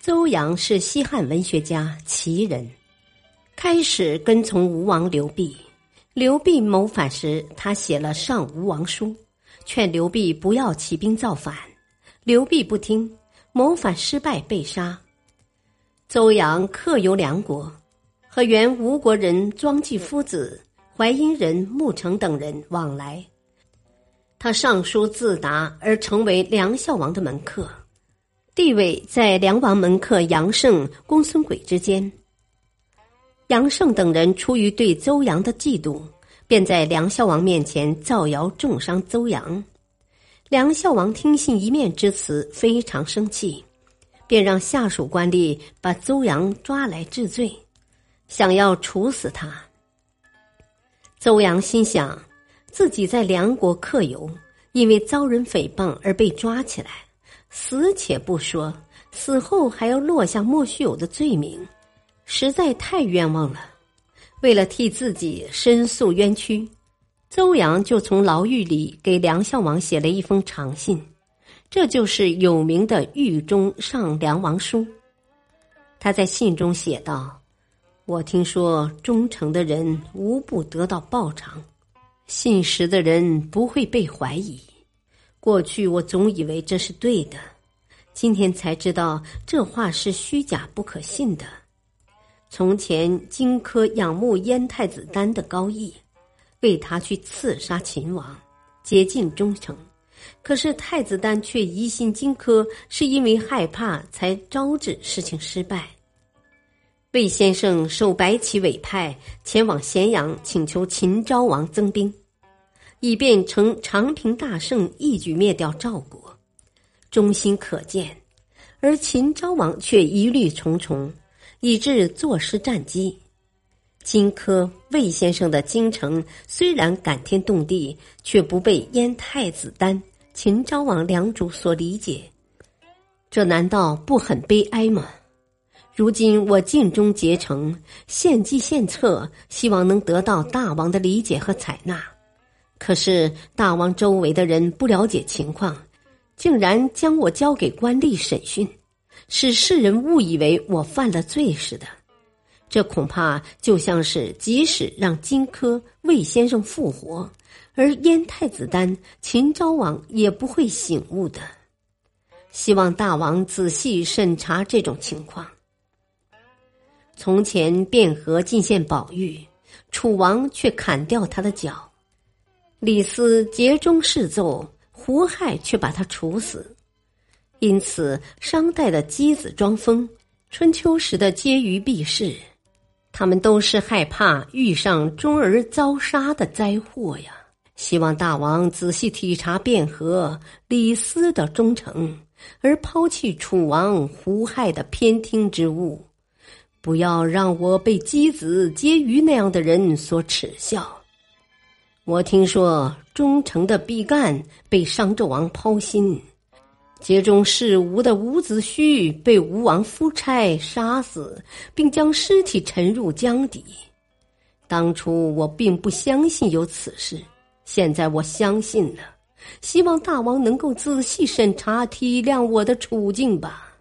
邹阳是西汉文学家、奇人，开始跟从吴王刘濞。刘濞谋反时，他写了《上吴王书》，劝刘濞不要起兵造反。刘濞不听，谋反失败，被杀。邹阳客游梁国，和原吴国人庄季夫子、淮阴人穆成等人往来。他上书自达，而成为梁孝王的门客。地位在梁王门客杨胜、公孙轨之间。杨胜等人出于对邹阳的嫉妒，便在梁孝王面前造谣重伤邹阳。梁孝王听信一面之词，非常生气，便让下属官吏把邹阳抓来治罪，想要处死他。邹阳心想，自己在梁国客游，因为遭人诽谤而被抓起来。死且不说，死后还要落下莫须有的罪名，实在太冤枉了。为了替自己申诉冤屈，邹阳就从牢狱里给梁孝王写了一封长信，这就是有名的《狱中上梁王书》。他在信中写道：“我听说忠诚的人无不得到报偿，信实的人不会被怀疑。”过去我总以为这是对的，今天才知道这话是虚假不可信的。从前荆轲仰慕燕太子丹的高义，为他去刺杀秦王，竭尽忠诚。可是太子丹却疑心荆轲是因为害怕才招致事情失败。魏先生受白起委派前往咸阳，请求秦昭王增兵。以便成长平大胜，一举灭掉赵国，忠心可见。而秦昭王却疑虑重重，以致坐失战机。荆轲、魏先生的京城虽然感天动地，却不被燕太子丹、秦昭王两主所理解，这难道不很悲哀吗？如今我尽忠竭诚，献计献策，希望能得到大王的理解和采纳。可是大王周围的人不了解情况，竟然将我交给官吏审讯，使世人误以为我犯了罪似的。这恐怕就像是即使让荆轲、魏先生复活，而燕太子丹、秦昭王也不会醒悟的。希望大王仔细审查这种情况。从前汴河进献宝玉，楚王却砍掉他的脚。李斯竭忠示奏，胡亥却把他处死。因此，商代的箕子装疯，春秋时的婕妤避世，他们都是害怕遇上忠儿遭杀的灾祸呀。希望大王仔细体察卞和、李斯的忠诚，而抛弃楚王胡亥的偏听之物，不要让我被箕子、婕妤那样的人所耻笑。我听说忠诚的毕干被商纣王抛心，竭忠事吴的伍子胥被吴王夫差杀死，并将尸体沉入江底。当初我并不相信有此事，现在我相信了。希望大王能够仔细审查，体谅我的处境吧。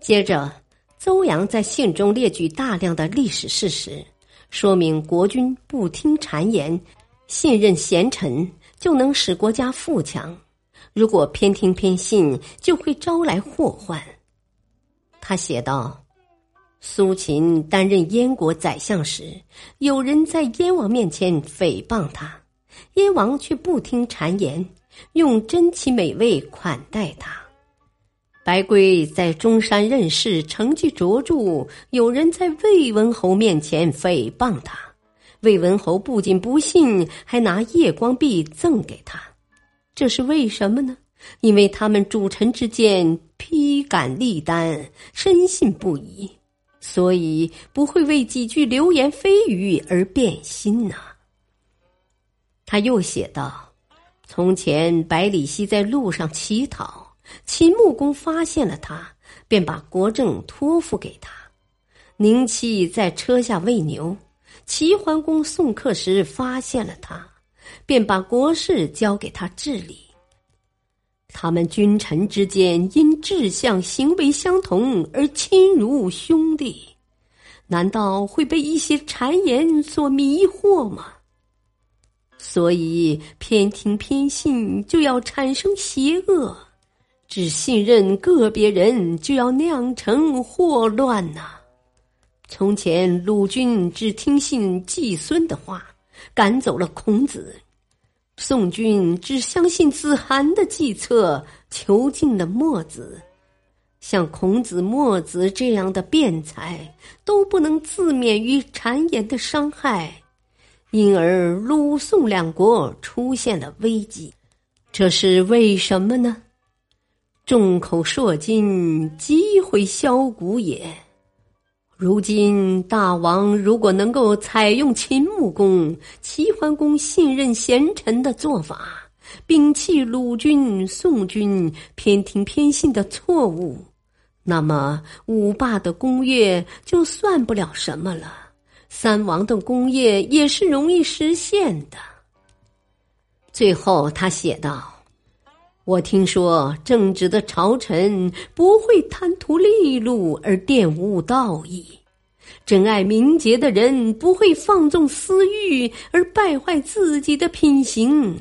接着，邹阳在信中列举大量的历史事实。说明国君不听谗言，信任贤臣，就能使国家富强；如果偏听偏信，就会招来祸患。他写道：“苏秦担任燕国宰相时，有人在燕王面前诽谤他，燕王却不听谗言，用珍奇美味款待他。”白圭在中山任事，成绩卓著。有人在魏文侯面前诽谤他，魏文侯不仅不信，还拿夜光璧赠给他。这是为什么呢？因为他们主臣之间披肝沥胆，深信不疑，所以不会为几句流言蜚语而变心呐。他又写道：“从前百里奚在路上乞讨，秦穆公发现了他，便把国政托付给他；宁戚在车下喂牛，齐桓公送客时发现了他，便把国事交给他治理。”他们君臣之间因志向、行为相同而亲如兄弟，难道会被一些谗言所迷惑吗？所以偏听偏信就要产生邪恶，只信任个别人就要酿成祸乱呐。从前鲁军只听信季孙的话，赶走了孔子。宋军只相信子涵的计策，囚禁了墨子。像孔子、墨子这样的辩才，都不能自免于谗言的伤害，因而鲁宋两国出现了危机。这是为什么呢？众口铄金，积毁销骨也。如今大王如果能够采用秦穆公、齐桓公信任贤臣的做法，摒弃鲁军、宋军偏听偏信的错误，那么五霸的功业就算不了什么了，三王的功业也是容易实现的。最后，他写道。我听说，正直的朝臣不会贪图利禄而玷污道义；真爱名节的人不会放纵私欲而败坏自己的品行。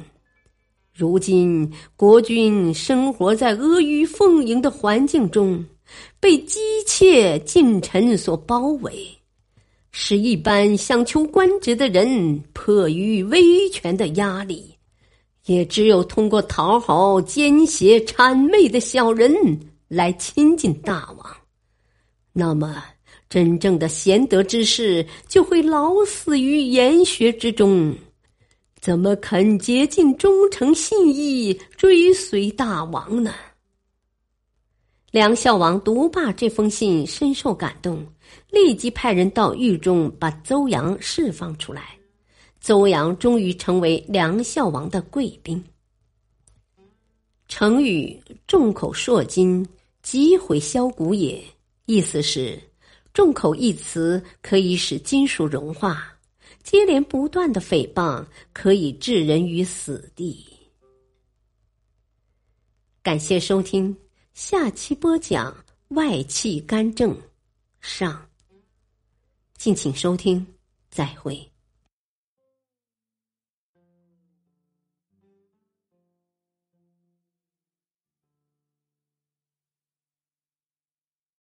如今，国君生活在阿谀奉迎的环境中，被姬妾近臣所包围，使一般想求官职的人迫于威权的压力。也只有通过讨好奸邪谄媚的小人来亲近大王，那么真正的贤德之士就会老死于研学之中，怎么肯竭尽忠诚信义追随大王呢？梁孝王独霸这封信深受感动，立即派人到狱中把邹阳释放出来。邹阳终于成为梁孝王的贵宾。成语“众口铄金，积毁销骨也”，意思是“众口”一词可以使金属融化，接连不断的诽谤可以置人于死地。感谢收听，下期播讲外戚干政上。敬请收听，再会。